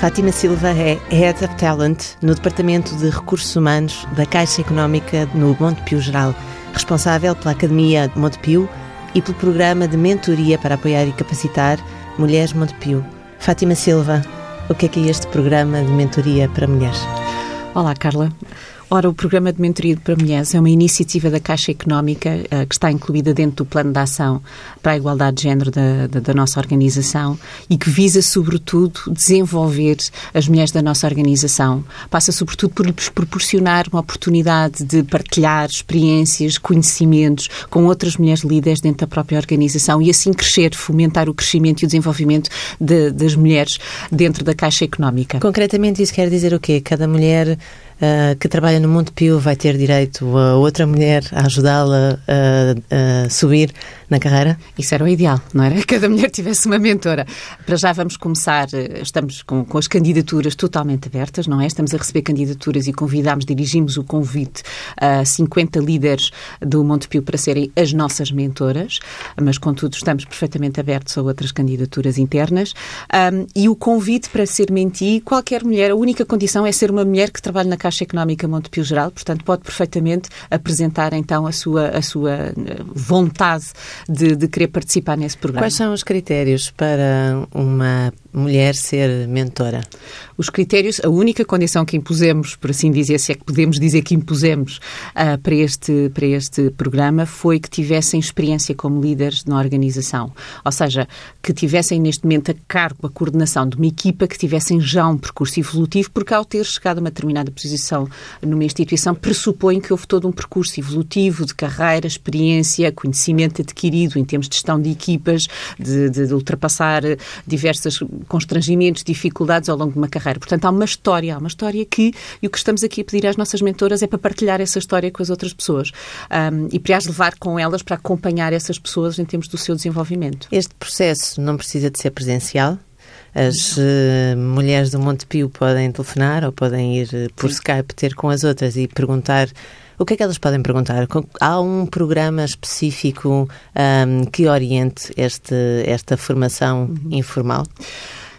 Fátima Silva é Head of Talent no Departamento de Recursos Humanos da Caixa Económica no Montepio Geral, responsável pela Academia Montepio e pelo programa de mentoria para apoiar e capacitar Mulheres Montepio. Fátima Silva, o que é que é este programa de mentoria para mulheres? Olá, Carla. Ora, o Programa de Mentoria para Mulheres é uma iniciativa da Caixa Económica uh, que está incluída dentro do Plano de Ação para a Igualdade de Género da, da, da, nossa organização e que visa, sobretudo, desenvolver as mulheres da nossa organização. Passa, sobretudo, por lhes proporcionar uma oportunidade de partilhar experiências, conhecimentos com outras mulheres líderes dentro da própria organização e assim crescer, fomentar o crescimento e o desenvolvimento de, das mulheres dentro da Caixa Económica. Concretamente, isso quer dizer o quê? Cada mulher uh, que trabalha no Monte Pio vai ter direito a outra mulher a ajudá-la a, a, subir na carreira? Isso era o ideal, não era? Cada mulher tivesse uma mentora. Para já vamos começar, eh, estamos com, com as candidaturas totalmente abertas, não é? Estamos a receber candidaturas e convidamos, dirigimos o convite a 50 líderes do Monte Pio para serem as nossas mentoras, mas contudo estamos perfeitamente abertos a outras candidaturas internas. Um, e o convite para ser menti, qualquer mulher, a única condição é ser uma mulher que trabalhe na Caixa Económica Montepio Geral, portanto pode perfeitamente apresentar então a sua, a sua eh, vontade de, de querer participar nesse programa. Quais são os critérios para uma mulher ser mentora? Os critérios, a única condição que impusemos, por assim dizer, se é que podemos dizer que impusemos uh, para, este, para este programa, foi que tivessem experiência como líderes na organização. Ou seja, que tivessem neste momento a cargo, a coordenação de uma equipa, que tivessem já um percurso evolutivo, porque ao ter chegado a uma determinada posição numa instituição, pressupõe que houve todo um percurso evolutivo de carreira, experiência, conhecimento adquirido em termos de gestão de equipas, de, de, de ultrapassar diversas constrangimentos, dificuldades ao longo de uma carreira. Portanto, há uma história, há uma história que, e o que estamos aqui a pedir às nossas mentoras é para partilhar essa história com as outras pessoas um, e para as levar com elas para acompanhar essas pessoas em termos do seu desenvolvimento. Este processo não precisa de ser presencial? As uh, mulheres do Monte Pio podem telefonar ou podem ir uh, por Sim. Skype ter com as outras e perguntar o que é que elas podem perguntar? Há um programa específico um, que oriente este, esta formação uhum. informal?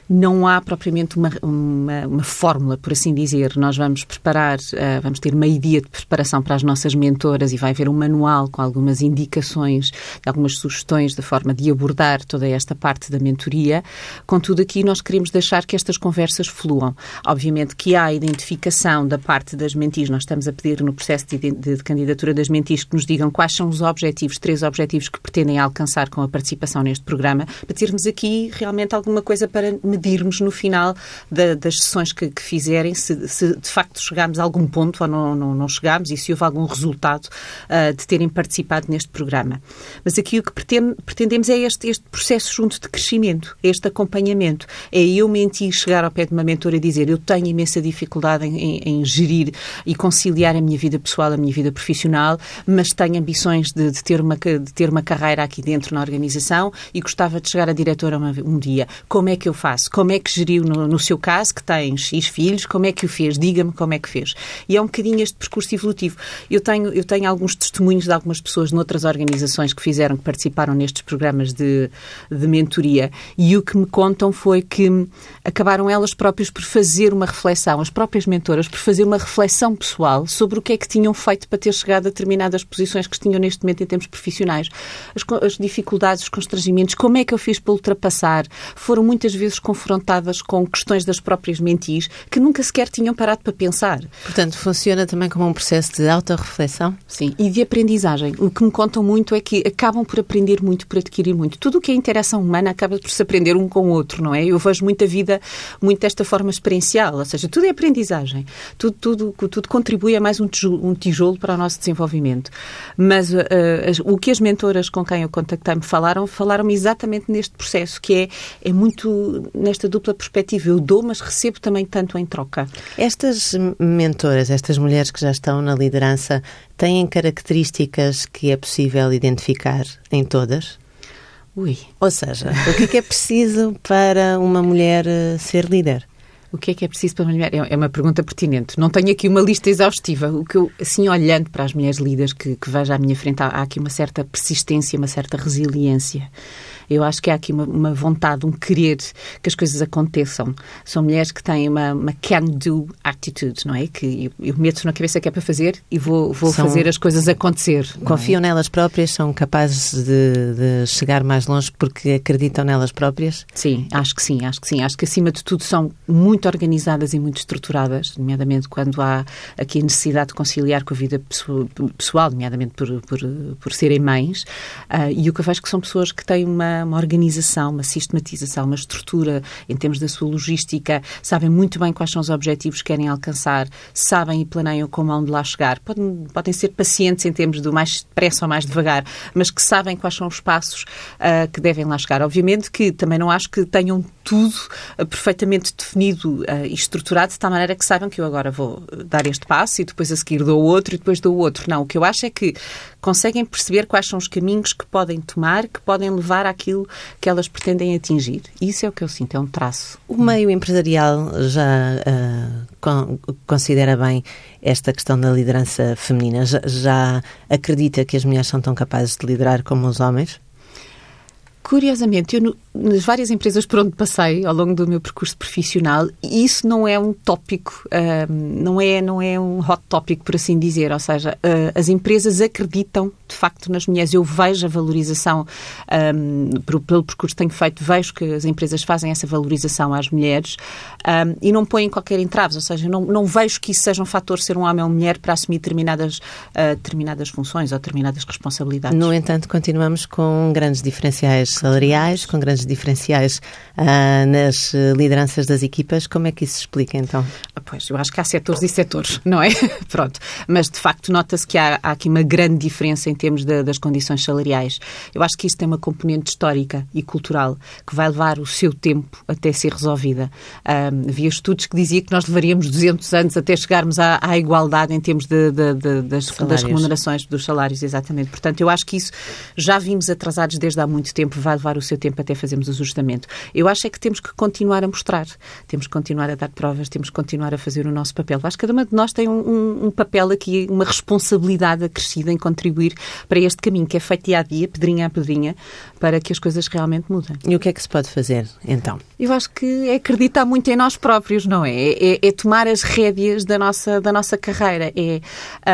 Não há propriamente uma, uma, uma, fórmula, por assim dizer. Nós vamos preparar, uh, vamos ter meio dia de preparação para as nossas mentoras e vai haver um manual com algumas indicações, algumas sugestões da forma de abordar toda esta parte da mentoria. Contudo, aqui nós queremos deixar que estas conversas fluam. Obviamente que há a identificação da parte das mentis. Nós estamos a pedir no processo de, de, de candidatura das mentis que nos digam quais são os objetivos, três objetivos que pretendem alcançar com a participação neste programa, para termos aqui realmente alguma coisa para medirmos no final da, das sessões que, que fizerem se, se, de facto chegámos a algum ponto ou não, não, não chegámos e se houve algum resultado uh, de terem participado neste programa. Mas aqui o que pretende, pretendemos é este, este processo junto de crescimento, este acompanhamento. É eu mentir, chegar ao pé de uma mentora e dizer eu tenho imensa dificuldade em, em, em gerir e conciliar a minha vida pessoal, a minha vida profissional, mas tenho ambições de, de, ter, uma, de ter uma carreira aqui dentro na organização e gostava de chegar a diretora um dia. Como é que eu faço? Como é que geriu no, no, seu caso, que tem X filhos, como é que o fez? Diga-me como é que fez. E é um bocadinho este percurso evolutivo. Eu tenho, eu tenho alguns testemunhos de algumas pessoas noutras organizações que fizeram, que participaram nestes programas de, de mentoria, e o que me contam foi que acabaram elas próprias por fazer uma reflexão, as próprias mentoras, por fazer uma reflexão pessoal sobre o que é que tinham feito para ter chegado a determinadas posições que tinham neste momento em termos profissionais. As, as dificuldades, os constrangimentos, como é que eu fiz para ultrapassar? Foram muitas vezes com questões das próprias mentis que nunca sequer tinham parado para pensar. Portanto, funciona também como um processo de autorreflexão? Sim, e de aprendizagem. O que me contam muito é que acabam por aprender muito, por adquirir muito. Tudo o que é interação humana acaba por se aprender um com o outro, não é? Eu vejo muita vida, muito desta forma experiencial, ou seja, tudo é aprendizagem. Tudo, tudo, tudo contribui a mais um tijolo, um tijolo para o nosso desenvolvimento. Mas uh, as, o que as mentoras com quem eu contactei me falaram, falaram-me exatamente neste processo, que é, é muito nesta dupla perspectiva. Eu dou, mas recebo também tanto em troca. Estas mentoras, estas mulheres que já estão na liderança, têm características que é possível identificar em todas? Ui. Ou seja, o que é, que é preciso para uma mulher eh, ser líder? O que é que é preciso para uma mulher? É uma pergunta pertinente. Não tenho aqui uma lista exaustiva. O que eu, assim, olhando para as mulheres líderes que, que vejo à minha frente, há, há aqui uma certa persistência, uma certa resiliência. Eu acho que há aqui uma, uma vontade, um querer que as coisas aconteçam. São mulheres que têm uma, uma can-do attitude, não é? Que eu, eu meto na cabeça que é para fazer e vou, vou são, fazer as coisas acontecer. Confiam é? nelas próprias, são capazes de, de, chegar mais longe porque acreditam nelas próprias? Sim, acho que sim, acho que sim. Acho que acima de tudo são muito organizadas e muito estruturadas, nomeadamente quando há aqui a necessidade de conciliar com a vida pessoal, nomeadamente por, por, por serem mães. Uh, e o que eu vejo que são pessoas que têm uma uma, organização, uma sistematização, uma estrutura em termos da sua logística, sabem muito bem quais são os objetivos que querem alcançar, sabem e planeiam como onde lá chegar. Podem, podem ser pacientes em termos do mais depressa ou mais devagar, mas que sabem quais são os passos uh, que devem lá chegar. Obviamente que também não acho que tenham tudo uh, perfeitamente definido uh, e estruturado de tal maneira que saibam que eu agora vou dar este passo e depois a seguir dou outro e depois dou outro. Não, o que eu acho é que conseguem perceber quais são os caminhos que podem tomar, que podem levar àquilo que elas pretendem atingir. Isso é o que eu sinto, é um traço. O meio empresarial já uh, con considera bem esta questão da liderança feminina? Já, já acredita que as mulheres são tão capazes de liderar como os homens? Curiosamente, eu, nas várias empresas por onde passei ao longo do meu percurso profissional, isso não é um tópico, não, é, não é um hot topic, por assim dizer. Ou seja, uh, as empresas acreditam, de facto, nas mulheres. Eu vejo a valorização, um, pelo, pelo, percurso que tenho feito, vejo que as empresas fazem essa valorização às mulheres um, e não põem qualquer entraves. Ou seja, não, não vejo que isso seja um fator ser um homem ou mulher para assumir determinadas, uh, determinadas funções ou determinadas responsabilidades. No entanto, continuamos com grandes diferenciais salariais, com grandes diferenciais uh, nas lideranças das equipas. Como é que isso se explica, então? Ah, pois, eu acho que há setores e setores, não é? Pronto. Mas, de facto, nota-se que há, há, aqui uma grande diferença em termos de, das condições salariais. Eu acho que isso tem uma componente histórica e cultural que vai levar o seu tempo até ser resolvida. Um, havia estudos que diziam que nós levaríamos 200 anos até chegarmos à, à igualdade em termos de, de, das, das remunerações, dos salários, exatamente. Portanto, eu acho que isso já vimos atrasados desde há muito tempo vai levar o seu tempo até fazermos o ajustamento. Eu acho é que temos que continuar a mostrar, temos que continuar a dar provas, temos que continuar a fazer o nosso papel. Acho que cada uma de nós tem um, um, um papel aqui, uma responsabilidade acrescida em contribuir para este caminho que é feito dia a dia, pedrinha a pedrinha, para que as coisas realmente mudem. E o que é que se pode fazer, então? Eu acho que é acreditar muito em nós próprios, não é? É, é, é tomar as rédeas da nossa, da nossa carreira, é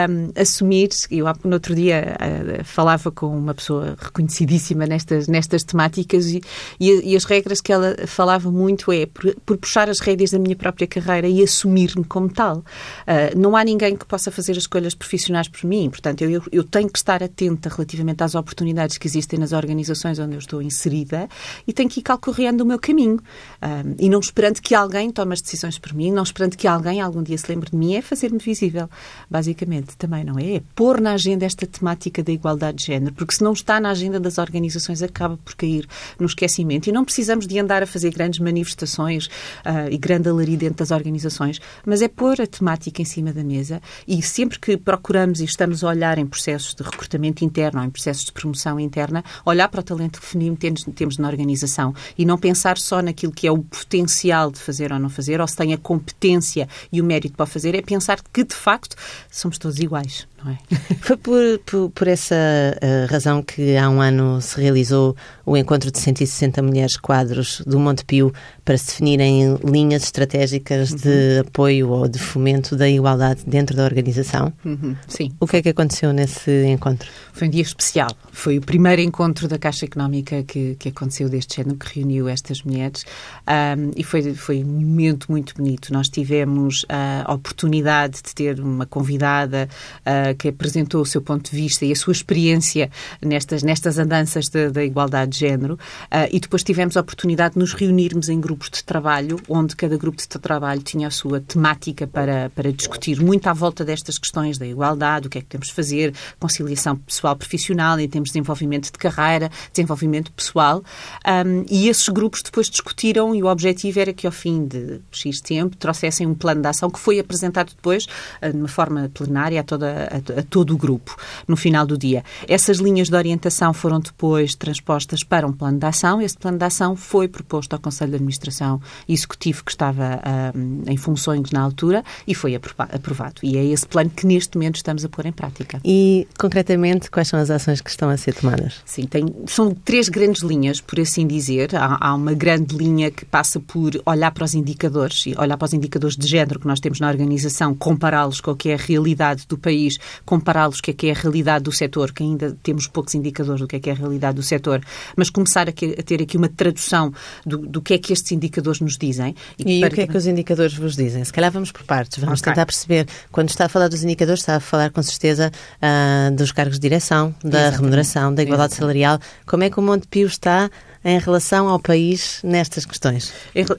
um, assumir. Eu, no outro dia, uh, falava com uma pessoa reconhecidíssima nestas, nestas temáticas e, e, e, as regras que ela falava muito é por, por puxar as rédeas da minha própria carreira e assumir-me como tal. Uh, não há ninguém que possa fazer as escolhas profissionais por mim, portanto, eu, eu tenho que estar atenta relativamente às oportunidades que existem nas organizações onde eu estou inserida e tenho que ir calcorreando o meu caminho. Um, e não esperando que alguém tome as decisões por mim, não esperando que alguém algum dia se lembre de mim, é fazer-me visível, basicamente, também, não é? É pôr na agenda esta temática da igualdade de género, porque se não está na agenda das organizações, acaba por cair no esquecimento. E não precisamos de andar a fazer grandes manifestações uh, e grande alarido dentro das organizações, mas é pôr a temática em cima da mesa e sempre que procuramos e estamos a olhar em processos de recrutamento interno ou em processos de promoção interna, olhar para o talento que feminino temos, temos na organização e não pensar só naquilo que é o potencial de fazer ou não fazer, ou se tem a competência e o mérito para fazer, é pensar que, de facto, somos todos iguais. É? Foi por, por, por essa uh, razão que há um ano se realizou o encontro de 160 mulheres quadros do Montepio para se definirem linhas estratégicas uhum. de apoio ou de fomento da igualdade dentro da organização. Uhum. Sim. O que é que aconteceu nesse encontro? Foi um dia especial. Foi o primeiro encontro da Caixa Económica que, que aconteceu deste género, que reuniu estas mulheres um, e foi, foi um momento muito bonito. Nós tivemos a oportunidade de ter uma convidada uh, que apresentou o seu ponto de vista e a sua experiência nestas, nestas andanças da igualdade de género uh, e depois tivemos a oportunidade de nos reunirmos em grupos de trabalho, onde cada grupo de trabalho tinha a sua temática para, para discutir muito à volta destas questões da igualdade, o que é que temos de fazer, conciliação pessoal-profissional em termos de desenvolvimento de carreira, desenvolvimento pessoal. Um, e esses grupos depois discutiram e o objetivo era que ao fim de X tempo trouxessem um plano de ação que foi apresentado depois, uh, de uma forma plenária a toda, a a, todo o grupo no final do dia. Essas linhas de orientação foram depois transpostas para um plano de ação. Esse plano de ação foi proposto ao Conselho de Administração Executivo que estava um, em funções na altura e foi aprovado. E é esse plano que neste momento estamos a pôr em prática. E, concretamente, quais são as ações que estão a ser tomadas? Sim, tem, são três grandes linhas, por assim dizer. Há, há uma grande linha que passa por olhar para os indicadores e olhar para os indicadores de género que nós temos na organização, compará-los com o que é a realidade do país, compará-los com o que é a realidade do setor, que ainda temos poucos indicadores do que é, que é a realidade do setor, mas começar a, que, a ter aqui uma tradução do, do, que é que estes indicadores nos dizem. E, e para... o que é que os indicadores vos dizem? Se calhar vamos por partes, vamos okay. tentar perceber. Quando está a falar dos indicadores, está a falar com certeza uh, dos cargos de direção, da Exatamente. remuneração, da igualdade Exatamente. salarial. Como é que o Montepio está em relação ao país nestas questões?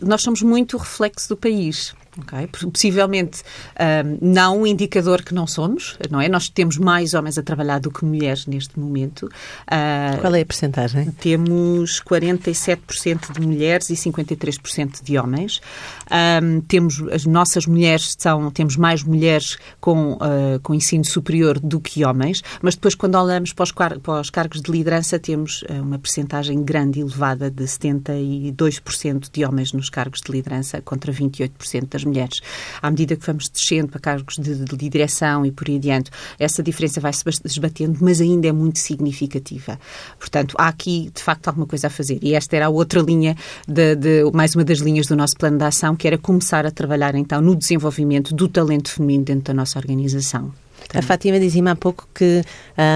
Nós somos muito reflexo do país. Okay? Possivelmente um, não um indicador que não somos, não é? Nós temos mais homens a trabalhar do que mulheres neste momento. Uh, Qual é a percentagem? Temos 47% de mulheres e 53% de homens. Um, temos as nossas mulheres são temos mais mulheres com uh, com ensino superior do que homens, mas depois quando olhamos para os, para os cargos de liderança temos uh, uma percentagem grande e elevada de 72% de homens nos cargos de liderança contra 28% das mulheres. À medida que vamos descendo para cargos de, de direção e por aí adiante, essa diferença vai se esbatendo, mas ainda é muito significativa. Portanto, há aqui, de facto, alguma coisa a fazer. E esta era a outra linha, de, de, mais uma das linhas do nosso plano de ação, que era começar a trabalhar, então, no desenvolvimento do talento feminino dentro da nossa organização. A Fátima dizia-me há pouco que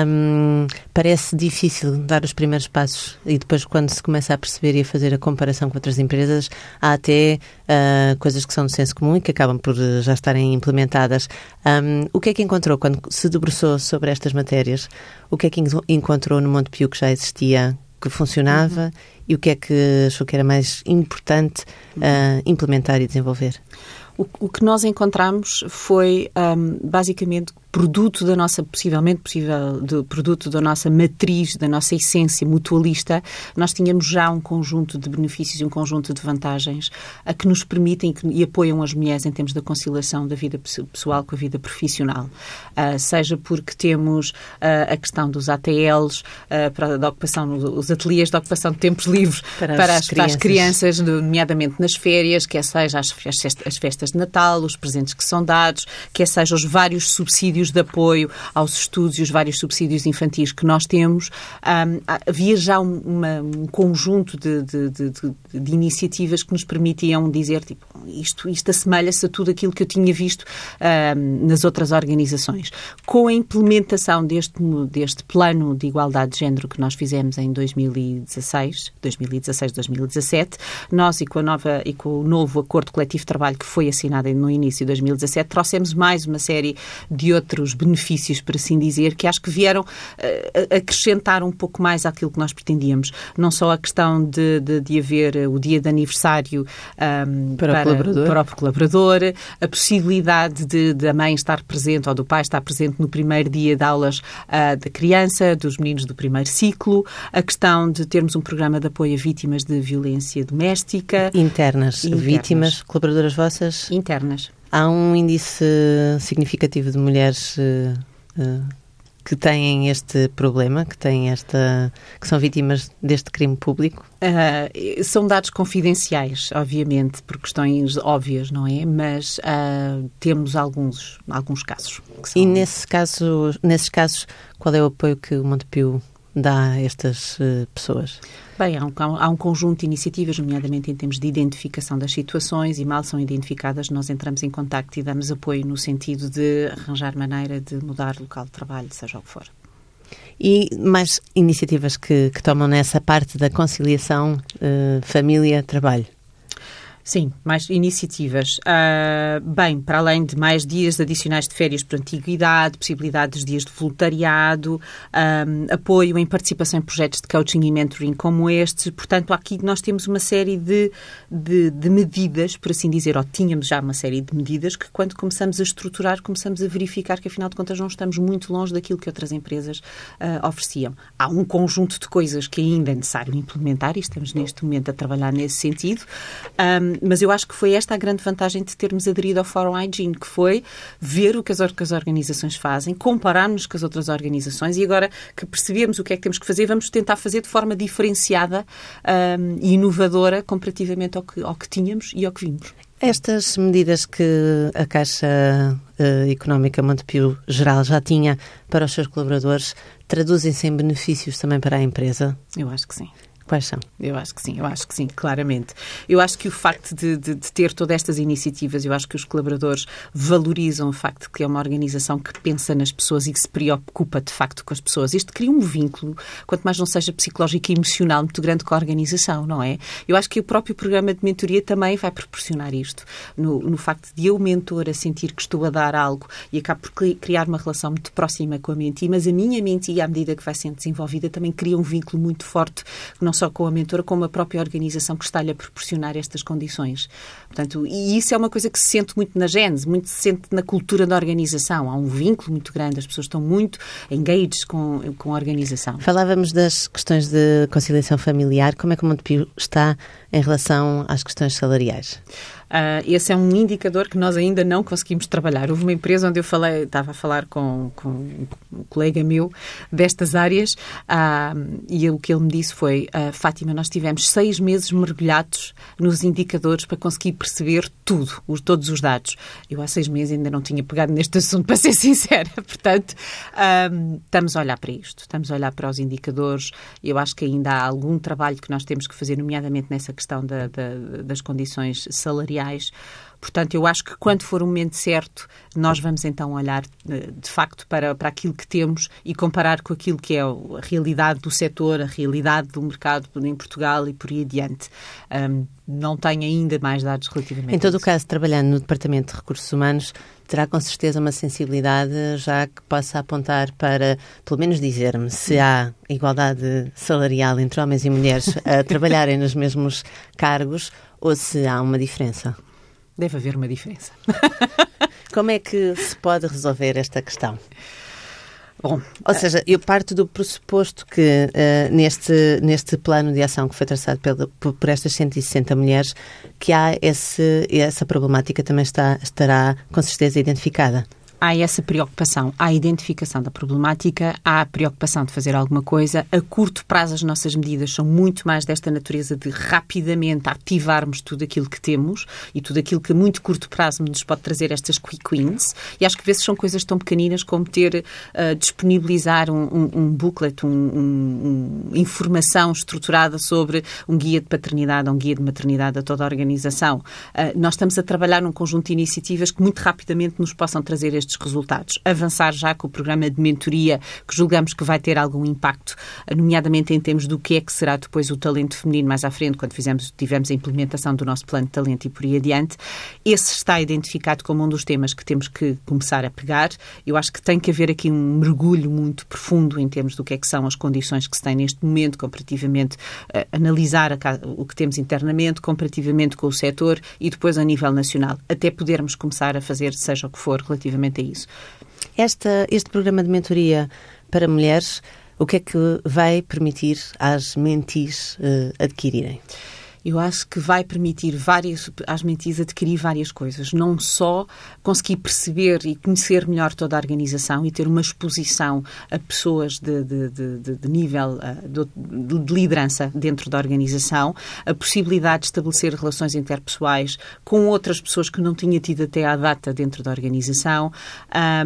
um, parece difícil dar os primeiros passos e depois, quando se começa a perceber e a fazer a comparação com outras empresas, há até uh, coisas que são do senso comum e que acabam por já estarem implementadas. Um, o que é que encontrou quando se debruçou sobre estas matérias? O que é que encontrou no Montepio que já existia, que funcionava uhum. e o que é que achou que era mais importante uh, implementar e desenvolver? O, o, que nós encontramos foi um, basicamente produto da nossa, possivelmente possível, de, produto da nossa matriz, da nossa essência mutualista, nós tínhamos já um conjunto de benefícios e um conjunto de vantagens a que nos permitem que, e apoiam as mulheres em termos da conciliação da vida pessoal com a vida profissional. Uh, seja porque temos uh, a questão dos ATLs, uh, para a ocupação, os ateliês de ocupação de tempos livres para, para, as, para as, crianças, nomeadamente nas férias, quer seja as, as festas de Natal, os presentes que são dados, quer seja os vários subsídios subsídios de apoio aos estudos e os vários subsídios infantis que nós temos, um, havia já uma, um conjunto de, de, de, de, iniciativas que nos permitiam dizer, tipo, isto, isto assemelha-se a tudo aquilo que eu tinha visto um, nas outras organizações. Com a implementação deste, deste plano de igualdade de género que nós fizemos em 2016, 2016-2017, nós e com, a nova, e com o novo acordo coletivo de trabalho que foi assinado no início de 2017, trouxemos mais uma série de outros benefícios, por assim dizer, que acho que vieram uh, acrescentar um pouco mais àquilo que nós pretendíamos. Não só a questão de, de, de haver o dia de aniversário um, para, para, o colaborador. para, o colaborador, a possibilidade de, de, a mãe estar presente ou do pai estar presente no primeiro dia de aulas uh, da criança, dos meninos do primeiro ciclo, a questão de termos um programa de apoio a vítimas de violência doméstica. Internas, internas. vítimas, colaboradoras vossas? Internas. Há um índice significativo de mulheres uh, uh, que têm este problema, que têm esta, que são vítimas deste crime público? Uh, são dados confidenciais, obviamente, por questões óbvias, não é? Mas temos alguns, alguns casos. São... E nesse caso, nesses casos, qual é o apoio que o Montepio dá a estas pessoas? Bem, há um, há um, conjunto de iniciativas, nomeadamente em termos de identificação das situações, e mal são identificadas, nós entramos em contacto e damos apoio no sentido de arranjar maneira de mudar o local de trabalho, seja o que for. E mais iniciativas que, que tomam nessa parte da conciliação uh, família-trabalho? Sim, mais iniciativas. Uh, bem, para além de mais dias adicionais de férias por antiguidade, possibilidades de dias de voluntariado, um, apoio em participação em projetos de coaching e mentoring como este. Portanto, aqui nós temos uma série de, de, de, medidas, por assim dizer, ou tínhamos já uma série de medidas que, quando começamos a estruturar, começamos a verificar que, afinal de contas, não estamos muito longe daquilo que outras empresas uh, ofereciam. Há um conjunto de coisas que ainda é necessário implementar e estamos neste momento a trabalhar nesse sentido. Um, mas eu acho que foi esta a grande vantagem de termos aderido ao Fórum Hygiene, que foi ver o que as, que as organizações fazem, compararmos com as outras organizações e agora que percebemos o que é que temos que fazer, vamos tentar fazer de forma diferenciada um, e inovadora comparativamente ao que, ao que tínhamos e ao que vimos. Estas medidas que a Caixa uh, Económica Montepio Geral já tinha para os seus colaboradores traduzem-se em benefícios também para a empresa? Eu acho que sim. Quais são? Eu acho que sim, eu acho que sim, claramente. Eu acho que o facto de, de, de, ter todas estas iniciativas, eu acho que os colaboradores valorizam o facto de que é uma organização que pensa nas pessoas e que se preocupa de facto com as pessoas. Isto cria um vínculo, quanto mais não seja psicológico e emocional, muito grande com a organização, não é? Eu acho que o próprio programa de mentoria também vai proporcionar isto, no, no facto de eu, mentora, sentir que estou a dar algo e acabo por criar uma relação muito próxima com a menti, mas a minha menti, à medida que vai sendo desenvolvida, também cria um vínculo muito forte, não só com a mentora, como a própria organização que está-lhe a proporcionar estas condições. Portanto, e isso é uma coisa que se sente muito na gênese, muito se sente na cultura da organização. Há um vínculo muito grande, as pessoas estão muito engaged com, com a organização. Falávamos das questões de conciliação familiar. Como é que o Montepio está em relação às questões salariais? Uh, esse é um indicador que nós ainda não conseguimos trabalhar. Houve uma empresa onde eu falei, estava a falar com, com um colega meu destas áreas uh, e o que ele me disse foi: uh, Fátima, nós tivemos seis meses mergulhados nos indicadores para conseguir perceber tudo, os, todos os dados. Eu há seis meses ainda não tinha pegado neste assunto, para ser sincera. Portanto, estamos a olhar para isto, estamos a olhar para os indicadores. Eu acho que ainda há algum trabalho que nós temos que fazer, nomeadamente nessa questão da, da, das condições salariais Portanto, eu acho que quando for o momento certo, nós vamos então olhar eh, de facto para, para aquilo que temos e comparar com aquilo que é a realidade do setor, a realidade do mercado em Portugal e por aí adiante. Um, não tenho ainda mais dados relativamente Em todo o caso, trabalhando no Departamento de Recursos Humanos, terá com certeza uma sensibilidade já que possa apontar para, pelo menos dizer-me, se há igualdade salarial entre homens e mulheres a trabalharem nos mesmos cargos ou se há uma diferença? Deve haver uma diferença. Como é que se pode resolver esta questão? Bom, ou seja, eu parto do pressuposto que uh, neste, neste plano de ação que foi traçado pelo, por, por, estas 160 mulheres, que há esse, essa problemática também está, estará com certeza identificada há essa preocupação, há a identificação da problemática, há a preocupação de fazer alguma coisa. A curto prazo, as nossas medidas são muito mais desta natureza de rapidamente ativarmos tudo aquilo que temos e tudo aquilo que a muito curto prazo nos pode trazer estas quick wins. E acho que às vezes são coisas tão pequeninas como ter, uh, disponibilizar um, um, um booklet, um, um, informação estruturada sobre um guia de paternidade um guia de maternidade a toda a organização. Uh, nós estamos a trabalhar num conjunto de iniciativas que muito rapidamente nos possam trazer estes estes resultados. Avançar já com o programa de mentoria, que julgamos que vai ter algum impacto, nomeadamente em termos do que é que será depois o talento feminino mais à frente, quando fizemos, tivemos a implementação do nosso plano de talento e por aí adiante. Esse está identificado como um dos temas que temos que começar a pegar. Eu acho que tem que haver aqui um mergulho muito profundo em termos do que é que são as condições que se têm neste momento, comparativamente, uh, analisar a, o que temos internamente, comparativamente com o setor e depois a nível nacional, até podermos começar a fazer seja o que for relativamente isso. Esta, este programa de mentoria para mulheres, o que é que vai permitir às mentis uh, adquirirem? Eu acho que vai permitir várias, às mentis adquirir várias coisas. Não só conseguir perceber e conhecer melhor toda a organização e ter uma exposição a pessoas de, de, de, de nível de, liderança dentro da organização, a possibilidade de estabelecer relações interpessoais com outras pessoas que não tinha tido até à data dentro da organização,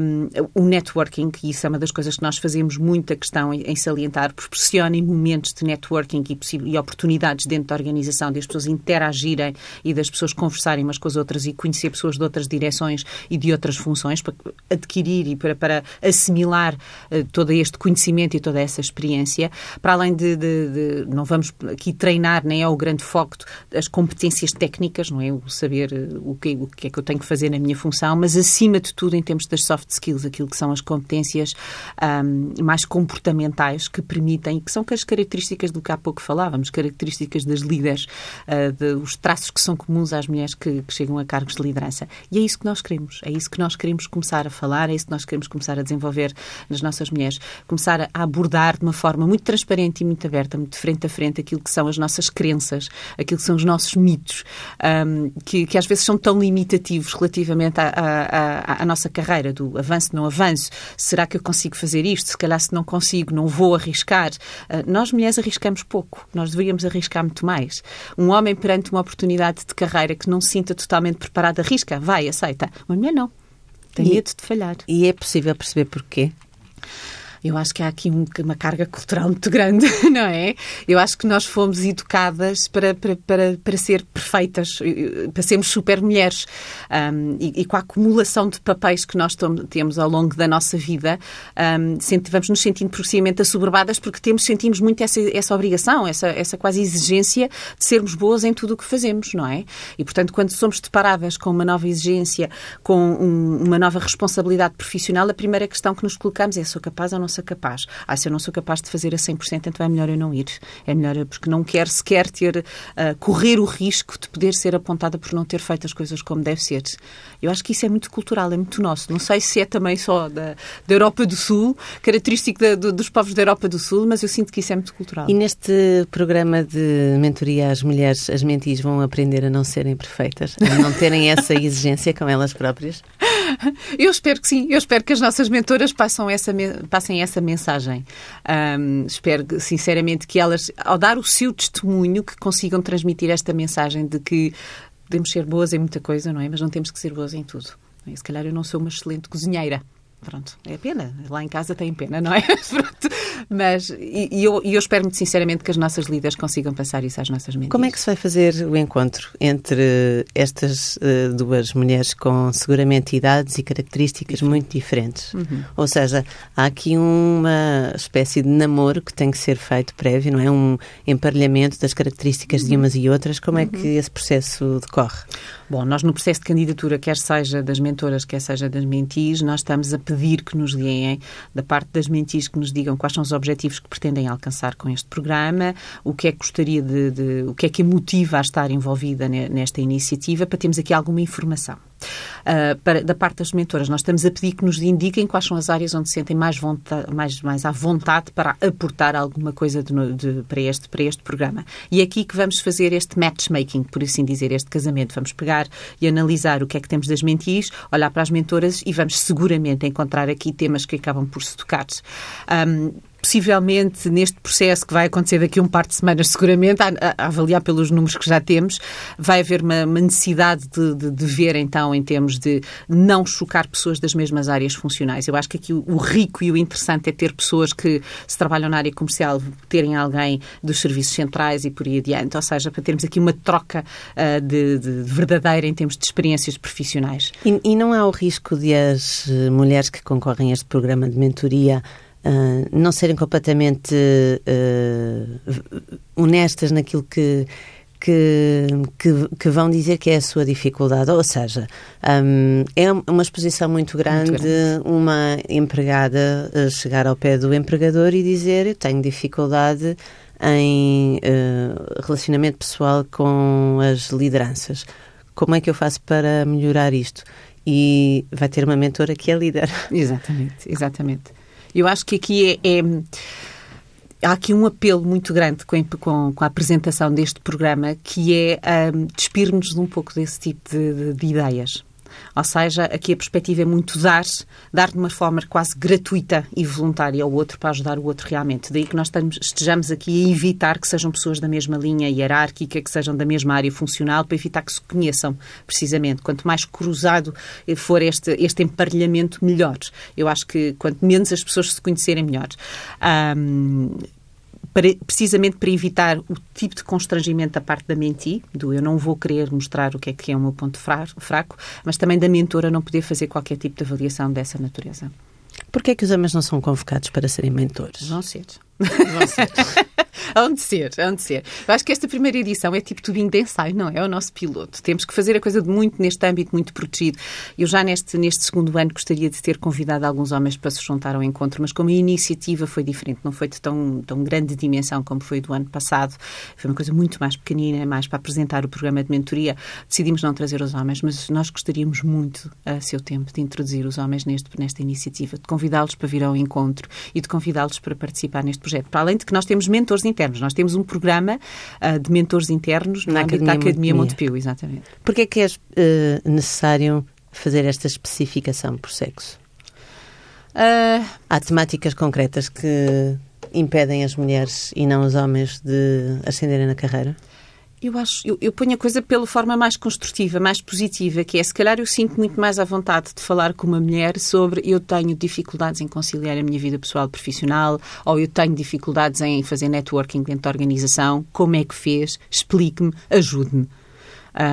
um, o networking, e isso é uma das coisas que nós fazemos muita questão em, em salientar, proporcionem momentos de networking e, e oportunidades dentro da organização de as pessoas interagirem e das pessoas conversarem umas com as outras e conhecer pessoas de outras direções e de outras funções para adquirir e para, para assimilar uh, todo este conhecimento e toda essa experiência, para além de, de, de, não vamos aqui treinar, nem é o grande foco das competências técnicas, não é? O saber uh, o, que, o que é que eu tenho que fazer na minha função, mas acima de tudo em termos das soft skills, aquilo que são as competências um, mais comportamentais que permitem, que são as características do que há pouco falávamos, características das líderes uh, traços que são comuns às mulheres que, que, chegam a cargos de liderança. E é isso que nós queremos, é isso que nós queremos começar a falar, é isso que nós queremos começar a desenvolver nas nossas mulheres, começar a abordar de uma forma muito transparente e muito aberta, muito frente a frente, aquilo que são as nossas crenças, aquilo que são os nossos mitos, um, que, que, às vezes são tão limitativos relativamente à, nossa carreira, do avanço, não avanço, será que eu consigo fazer isto? Se calhar se não consigo, não vou arriscar. Uh, nós mulheres arriscamos pouco, nós deveríamos arriscar muito mais. Um homem perante uma oportunidade de carreira que não se sinta totalmente preparado, arrisca, vai, aceita. Uma mulher não. Tem medo de falhar. E é possível perceber porquê? Eu acho que há aqui um, uma carga cultural muito grande, não é? Eu acho que nós fomos educadas para, para, para, para ser perfeitas, para sermos super mulheres. Um, e, e, com a acumulação de papéis que nós temos ao longo da nossa vida, um, vamos nos sentindo progressivamente assoberbadas porque temos, sentimos muito essa, essa obrigação, essa, essa quase exigência de sermos boas em tudo o que fazemos, não é? E, portanto, quando somos deparadas com uma nova exigência, com um, uma nova responsabilidade profissional, a primeira questão que nos colocamos é: sou capaz ou não sou capaz. Ah, se eu não sou capaz de fazer a 100%, então é melhor eu não ir. É melhor porque não quero sequer ter, uh, correr o risco de poder ser apontada por não ter feito as coisas como deve ser. Eu acho que isso é muito cultural, é muito nosso. Não sei se é também só da, da Europa do Sul, característico da, do, dos povos da Europa do Sul, mas eu sinto que isso é muito cultural. E neste programa de mentoria às mulheres, as mentis vão aprender a não serem perfeitas, a não terem essa exigência com elas próprias? Eu espero que sim. Eu espero que as nossas mentoras passem essa, passem essa mensagem. Um, espero, sinceramente, que elas, ao dar o seu testemunho, que consigam transmitir esta mensagem de que podemos ser boas em muita coisa, não é? Mas não temos que ser boas em tudo. Se calhar eu não sou uma excelente cozinheira. Pronto, é pena. Lá em casa tem pena, não é? Pronto. Mas, e, e, eu, e eu espero muito sinceramente que as nossas líderes consigam passar isso às nossas mentes. Como é que se vai fazer o encontro entre estas uh, duas mulheres com seguramente idades e características muito diferentes? Uhum. Ou seja, há aqui uma espécie de namoro que tem que ser feito prévio, não é? Um emparelhamento das características uhum. de umas e outras. Como é que uhum. esse processo decorre? Bom, nós no processo de candidatura, quer seja das mentoras, quer seja das mentis, nós estamos a pedir que nos deem, da parte das mentis, que nos digam quais são os objetivos que pretendem alcançar com este programa, o que é que gostaria de, de o que é que a motiva a estar envolvida nesta iniciativa, para termos aqui alguma informação. Uh, para, da parte das mentoras, nós estamos a pedir que nos indiquem quais são as áreas onde se sentem mais, vontade, mais, mais à vontade para aportar alguma coisa de, de, para, este, para este programa. E é aqui que vamos fazer este matchmaking, por assim dizer, este casamento. Vamos pegar e analisar o que é que temos das mentis, olhar para as mentoras e vamos seguramente encontrar aqui temas que acabam por se tocar. Um, possivelmente neste processo que vai acontecer daqui a um par de semanas, seguramente, a, a avaliar pelos números que já temos, vai haver uma, uma necessidade de, de, de, ver, então, em termos de não chocar pessoas das mesmas áreas funcionais. Eu acho que aqui o, o, rico e o interessante é ter pessoas que, se trabalham na área comercial, terem alguém dos serviços centrais e por aí adiante. Ou seja, para termos aqui uma troca uh, de, de, verdadeira em termos de experiências profissionais. E, e não há o risco de as eh, mulheres que concorrem a este programa de mentoria uh, não serem completamente uh, honestas naquilo que, que, que, que, vão dizer que é a sua dificuldade. Ou seja, um, é uma exposição muito grande, muito grande. uma empregada chegar ao pé do empregador e dizer eu tenho dificuldade em uh, relacionamento pessoal com as lideranças. Como é que eu faço para melhorar isto? E vai ter uma mentora que é líder. Exatamente, exatamente. Eu acho que aqui é, é há aqui um apelo muito grande com, com, com, a apresentação deste programa, que é um, despir-nos um pouco desse tipo de, de, de, ideias. Ou seja, aqui a perspectiva é muito dar, dar de uma forma quase gratuita e voluntária ao outro para ajudar o outro realmente. Daí que nós estejamos aqui a evitar que sejam pessoas da mesma linha hierárquica, que sejam da mesma área funcional, para evitar que se conheçam, precisamente. Quanto mais cruzado for este, este emparelhamento, melhor. Eu acho que quanto menos as pessoas se conhecerem, melhor. Um, para, precisamente para evitar o tipo de constrangimento da parte da menti, do eu não vou querer mostrar o que é que é o meu ponto fraco, mas também da mentora não poder fazer qualquer tipo de avaliação dessa natureza. Porquê é que os homens não são convocados para serem mentores? Vão ser. Hão de ser, hão de ser. Eu acho que esta primeira edição é tipo tubinho de ensaio, não é? É o nosso piloto. Temos que fazer a coisa de muito neste âmbito, muito protegido. Eu já neste, neste segundo ano gostaria de ter convidado alguns homens para se juntar ao encontro, mas como a iniciativa foi diferente, não foi de tão, tão grande dimensão como foi do ano passado, foi uma coisa muito mais pequenina, mais para apresentar o programa de mentoria, decidimos não trazer os homens, mas nós gostaríamos muito, a seu tempo, de introduzir os homens neste, nesta iniciativa, de convidá-los para vir ao encontro e de convidá-los para participar neste projeto. Para além de que nós temos mentores internos, nós temos um programa uh, de mentores internos na Academia, da Academia Montepio, exatamente. Porquê é que é uh, necessário fazer esta especificação por sexo? Uh... Há temáticas concretas que impedem as mulheres e não os homens de ascenderem na carreira? Eu acho, eu, eu, ponho a coisa pela forma mais construtiva, mais positiva, que é se calhar eu sinto muito mais à vontade de falar com uma mulher sobre eu tenho dificuldades em conciliar a minha vida pessoal e profissional, ou eu tenho dificuldades em fazer networking dentro da organização, como é que fez? Explique-me, ajude-me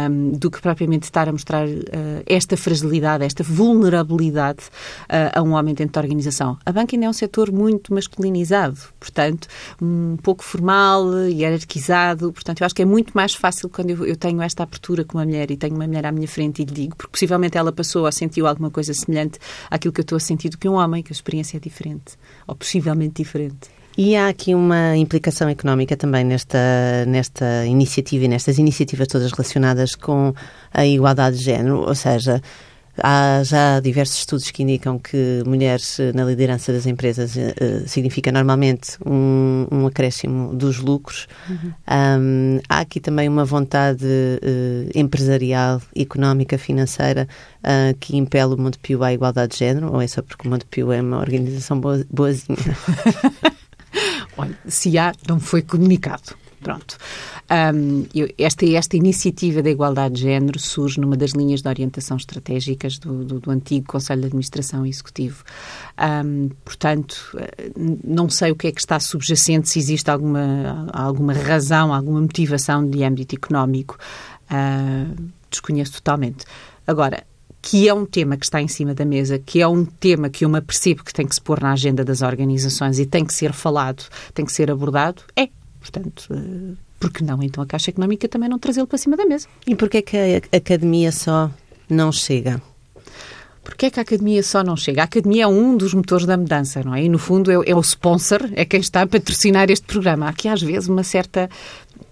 um, do que propriamente estar a mostrar uh, esta fragilidade, esta vulnerabilidade uh, a um homem dentro da organização. A banca ainda é um setor muito masculinizado, portanto, um pouco formal, hierarquizado, portanto, eu acho que é muito mais fácil quando eu, eu tenho esta abertura com uma mulher e tenho uma mulher à minha frente e lhe digo, porque possivelmente ela passou ou sentiu alguma coisa semelhante àquilo que eu estou a sentir do que um homem, que a experiência é diferente, ou possivelmente diferente. E há aqui uma implicação económica também nesta, nesta iniciativa e nestas iniciativas todas relacionadas com a igualdade de género, ou seja, Há já diversos estudos que indicam que mulheres na liderança das empresas uh, significa normalmente um, um, acréscimo dos lucros. Uhum. Um, há aqui também uma vontade uh, empresarial, económica, financeira uh, que impele o Montepio à igualdade de género, ou é só porque o Montepio é uma organização boa, boazinha? Olha, se há, não foi comunicado. Pronto. Um, esta, esta iniciativa da igualdade de género surge numa das linhas de orientação estratégicas do, do, do antigo Conselho de Administração Executivo. Um, portanto, não sei o que é que está subjacente, se existe alguma, alguma razão, alguma motivação de âmbito económico. Uh, desconheço totalmente. Agora, que é um tema que está em cima da mesa, que é um tema que eu me apercebo que tem que se pôr na agenda das organizações e tem que ser falado, tem que ser abordado, é. Portanto, uh, por que não então a Caixa Económica também não trazê-lo para cima da mesa? E porquê é que a academia só não chega? Porquê é que a academia só não chega? A academia é um dos motores da mudança, não é? E, no fundo, é, é o sponsor, é quem está a patrocinar este programa. Há aqui, às vezes, uma certa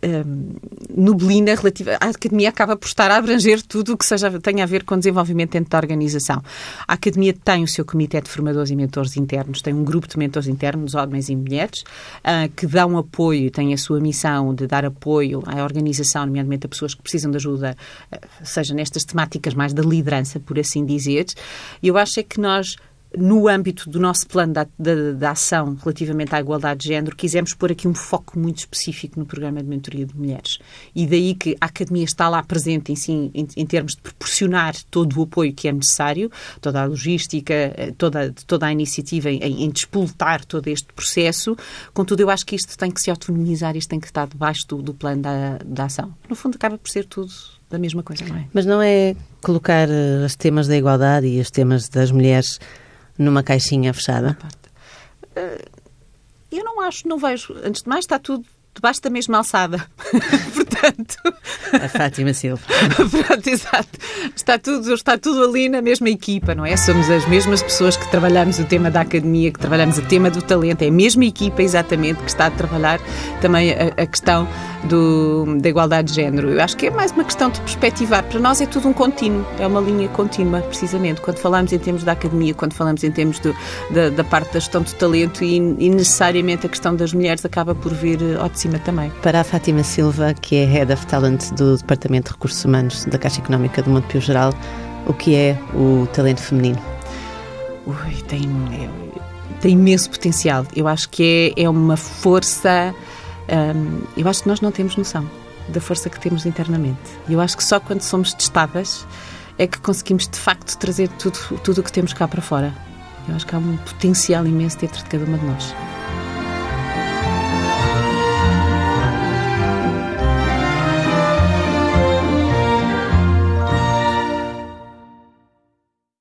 um, nublina relativa. A academia acaba por estar a abranger tudo o que seja, tenha a ver com desenvolvimento dentro da organização. A academia tem o seu comitê de formadores e mentores internos, tem um grupo de mentores internos, homens e mulheres, uh, que dão apoio, têm a sua missão de dar apoio à organização, nomeadamente a pessoas que precisam de ajuda, uh, seja nestas temáticas mais da liderança, por assim dizer. Eu acho é que nós no âmbito do nosso plano da, ação relativamente à igualdade de género, quisemos pôr aqui um foco muito específico no programa de mentoria de mulheres. E daí que a Academia está lá presente em, si, em, em termos de proporcionar todo o apoio que é necessário, toda a logística, eh, toda, toda a iniciativa em, em despoltar todo este processo. Contudo, eu acho que isto tem que se autonomizar, isto tem que estar debaixo do, do plano da, da ação. No fundo, acaba por ser tudo da mesma coisa, não é? Mas não é colocar eh, os temas da igualdade e os temas das mulheres numa caixinha fechada? Uh, eu não acho, não vejo. Antes de mais, está tudo debaixo da mesma alçada. Portanto. A Fátima Silva. Pronto, exato. Está tudo, está tudo ali na mesma equipa, não é? Somos as mesmas pessoas que trabalhamos o tema da academia, que trabalhamos o tema do talento. É a mesma equipa, exatamente, que está a trabalhar também a, a questão do, da igualdade de género. Eu acho que é mais uma questão de perspectivar. Para nós é tudo um contínuo, é uma linha contínua, precisamente. Quando falamos em termos da academia, quando falamos em termos do, da, da, parte da gestão do talento e, e, necessariamente a questão das mulheres acaba por vir eh, ao de cima também. Para a Fátima Silva, que é Head of Talent do Departamento de Recursos Humanos da Caixa Económica do Montepio Geral, o que é o talento feminino? Ui, tem, é, tem imenso potencial. Eu acho que é, é uma força um, eu acho que nós não temos noção da força que temos internamente. Eu acho que só quando somos testadas é que conseguimos de facto trazer tudo, tudo o que temos cá para fora. Eu acho que há um potencial imenso dentro de cada uma de nós.